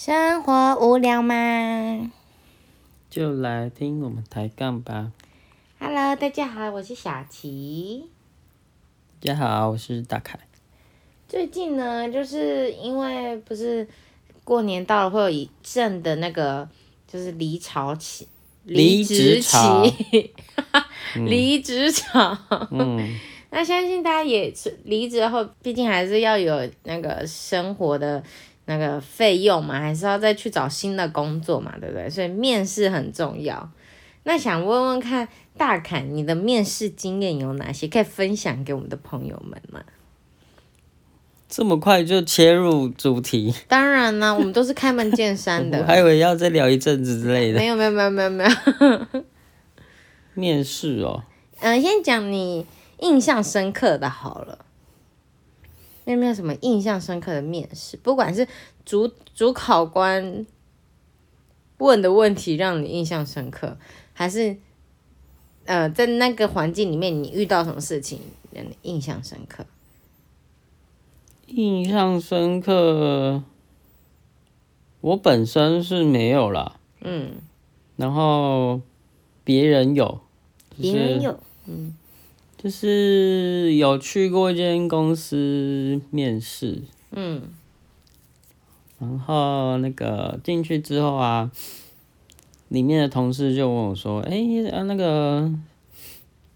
生活无聊吗就来听我们抬杠吧。？Hello，大家好，我是小琪。大家好，我是大凯。最近呢，就是因为不是过年到了，会有一阵的那个就是离巢期、离职期潮、离职潮。嗯，那相信大家也是离职后，毕竟还是要有那个生活的那个费用嘛，还是要再去找新的工作嘛，对不对？所以面试很重要。那想问问看，大凯，你的面试经验有哪些可以分享给我们的朋友们吗？这么快就切入主题，当然啦，我们都是开门见山的我的。还以为要再聊一阵子之类的。没有没有没有没有没有。面试哦，嗯、先讲你印象深刻的好了。有没有什么印象深刻的面试？不管是主主考官问的问题让你印象深刻，还是呃在那个环境里面你遇到什么事情让你印象深刻？印象深刻。我本身是没有啦，嗯，然后别人有，别人有，就是有去过一间公司面试，嗯。然后那个进去之后啊，里面的同事就问我说：“哎、啊，那个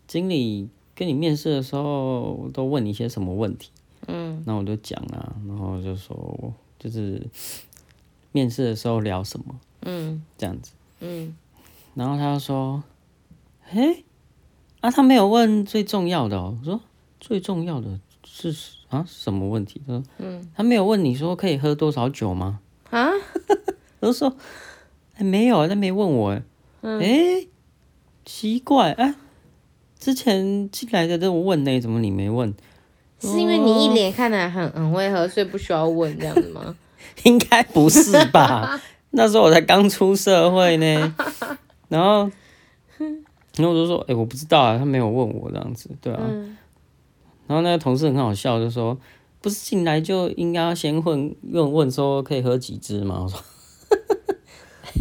经理跟你面试的时候都问你一些什么问题？”嗯，那我就讲啊，然后就说就是面试的时候聊什么？嗯。这样子，嗯，然后他就说：“嘿，啊，他没有问最重要的哦。”我说：“最重要的是啊什么问题？”他说：“嗯，他没有问你说可以喝多少酒吗？”啊，我就说，哎、没有啊，他没问我，哎、哎、奇怪，哎、之前进来的都问呢，怎么你没问？是因为你一脸看起来很很会喝，所以不需要问这样子吗？应该不是吧？那时候我才刚出社会呢，然后，然后我就说，哎、我不知道啊，他没有问我这样子，对啊。然后那个同事很好笑，就说，不是进来就应该要先问问问说可以喝几支吗？我说。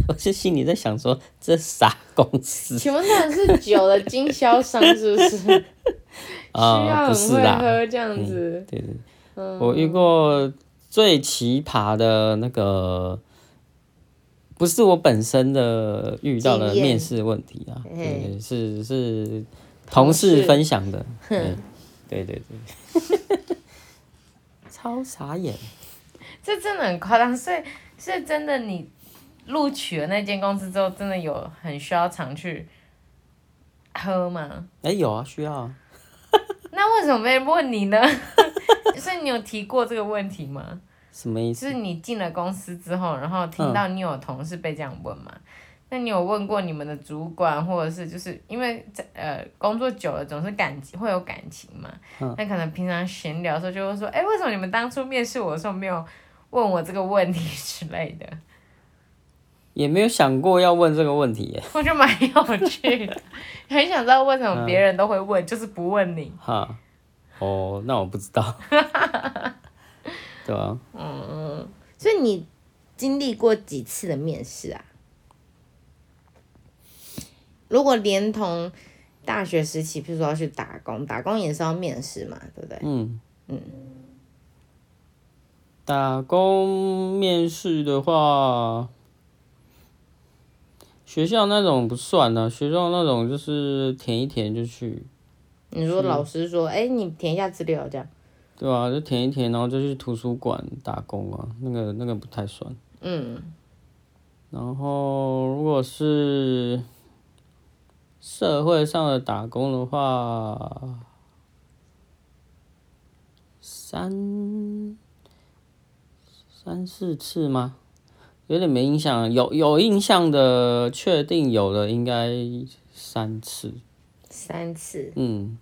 我是心里在想说，这傻公司请问那是酒的经销商是不是？需 啊、要很会不是啦，喝这样子。对对，我遇过最奇葩的那个，不是我本身的遇到了面试问题啊，是是同事分享的，对。对对对，超傻眼，这真的很夸张，所以是真的，你录取了那间公司之后，真的有很需要常去喝吗？哎、有啊，需要啊，那为什么没人问你呢？所以你有提过这个问题吗？什么意思？就是你进了公司之后，然后听到你有同事被这样问嘛？那你有问过你们的主管，或者是就是因为在呃工作久了总是感情会有感情嘛？那可能平常闲聊的时候就会说，哎、为什么你们当初面试我的时候没有问我这个问题之类的？也没有想过要问这个问题耶，我觉得蛮有趣的，很想知道为什么别人都会问，就是不问你。哈，哦，那我不知道，对啊，嗯所以你经历过几次的面试啊？如果连同大学时期，譬如说要去打工，打工也是要面试嘛，对不对？嗯。嗯，打工面试的话，学校那种不算呢、学校那种就是填一填就去，你说老师说，哎、你填一下资料这样，对啊、就填一填，然后就去图书馆打工啊，那个那个不太算。嗯，然后如果是社会上的打工的话，三三四次吗？有点没印象，有有印象的，确定有的应该三次。三次嗯，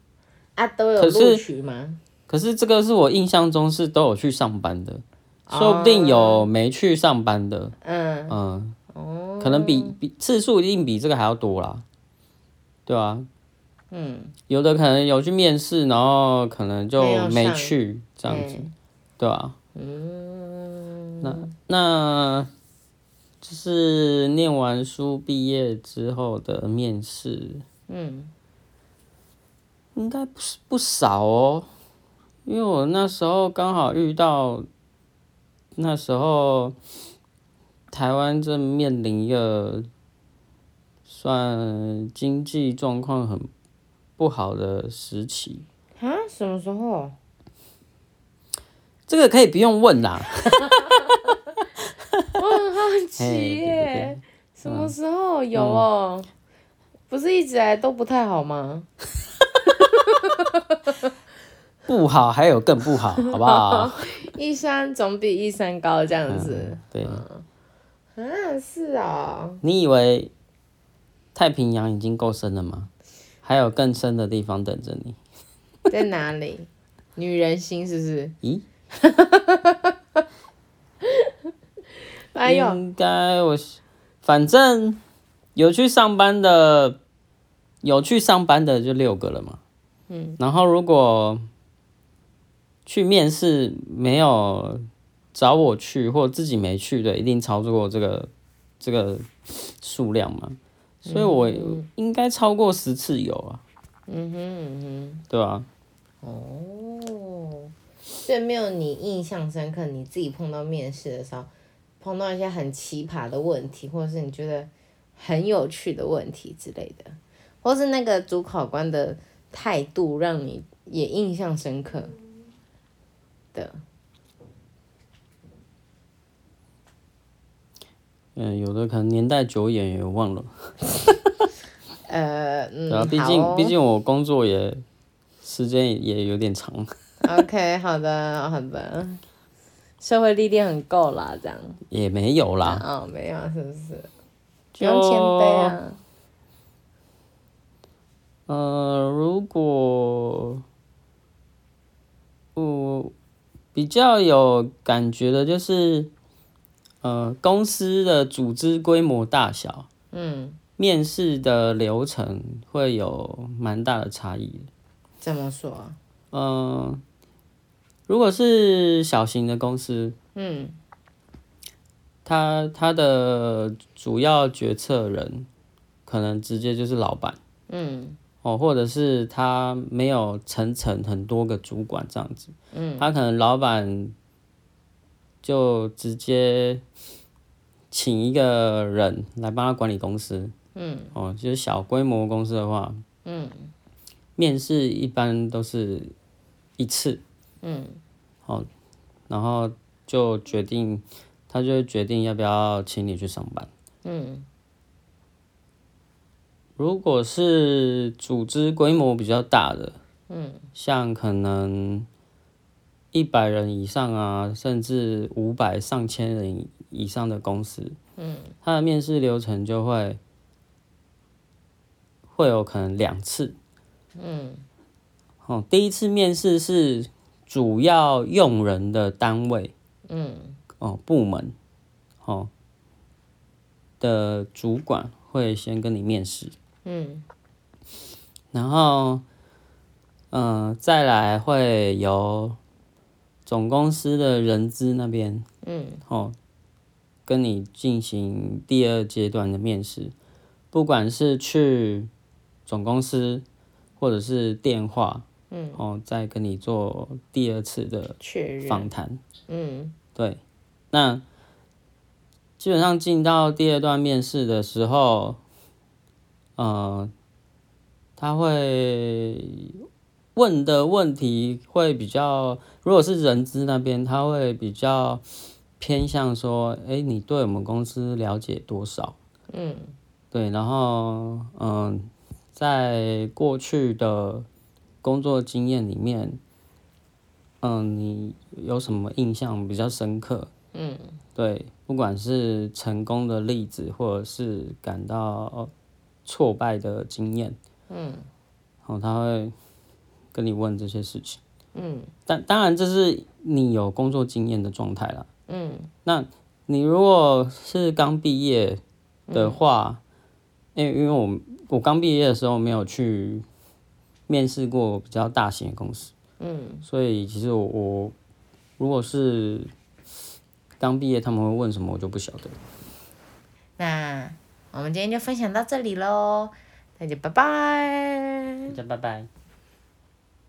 啊，都有录取吗？可是这个是我印象中是都有去上班的，说不定有没去上班的。嗯，可能比比次数一定比这个还要多啦，对啊，嗯，有的可能有去面试，然后可能就没去这样子，嗯对啊，嗯，那那就是念完书毕业之后的面试，嗯，应该不是不少哦，因为我那时候刚好遇到，那时候台湾正面临一个算经济状况很不好的时期，啊，什么时候？这个可以不用问啦。我很好嘿奇耶对，什么时候有哦？不是一直来都不太好吗？不好，还有更不好，好不好？一山总比一山高这样子。对，啊，是啊、你以为太平洋已经够深了吗？还有更深的地方等着你。在哪里？女人心是不是？咦？哎呦，应该我反正有去上班的，有去上班的就六个了嘛。嗯。然后如果去面试没有找我去，或自己没去的，一定超过这个这个数量嘛。所以我应该超过十次有啊。嗯哼嗯哼。对吧、哦，所以没有你印象深刻，你自己碰到面试的时候，碰到一些很奇葩的问题，或者是你觉得很有趣的问题之类的，或是那个主考官的态度让你也印象深刻的。嗯，有的可能年代久远也忘了。呃，嗯，对啊，毕竟毕竟我工作也时间也也有点长。OK，好的，好的，社会历练很够啦，这样。也没有啦，哦，没有，是不是？不就用谦卑啊。呃，如果我比较有感觉的就是，呃，公司的组织规模大小，嗯，面试的流程会有蛮大的差异。怎么说啊？嗯、如果是小型的公司，嗯他他的主要决策人可能直接就是老板。嗯哦，或者是他没有层层很多个主管这样子，嗯，他可能老板就直接请一个人来帮他管理公司，嗯，哦，就是小规模公司的话，嗯，面试一般都是一次，嗯，哦，然后就决定，他就决定要不要请你去上班。嗯如果是组织规模比较大的，嗯，像可能一百人以上啊，甚至五百、上千人以上的公司，嗯，它的面试流程就会会有可能两次。嗯哦，第一次面试是主要用人的单位嗯哦部门哦的主管会先跟你面试。嗯。然后，嗯、再来会由总公司的人资那边。嗯。哦，跟你进行第二阶段的面试，不管是去总公司或者是电话，嗯，哦，再跟你做第二次的。访谈。嗯。对，那基本上进到第二段面试的时候，呃，他会问的问题会比较，如果是人资那边，他会比较偏向说，哎，你对我们公司了解多少？嗯对，然后嗯、在过去的工作经验里面，嗯，你有什么印象比较深刻？嗯对，不管是成功的例子，或者是感到挫败的经验，嗯哦，他会跟你问这些事情。嗯但当然，这是你有工作经验的状态啦。嗯那你如果是刚毕业的话，因为因为我我刚毕业的时候没有去面试过比较大型的公司，嗯所以其实我我如果是刚毕业，他们会问什么我就不晓得。那我们今天就分享到这里喽，大家拜拜。大家拜拜。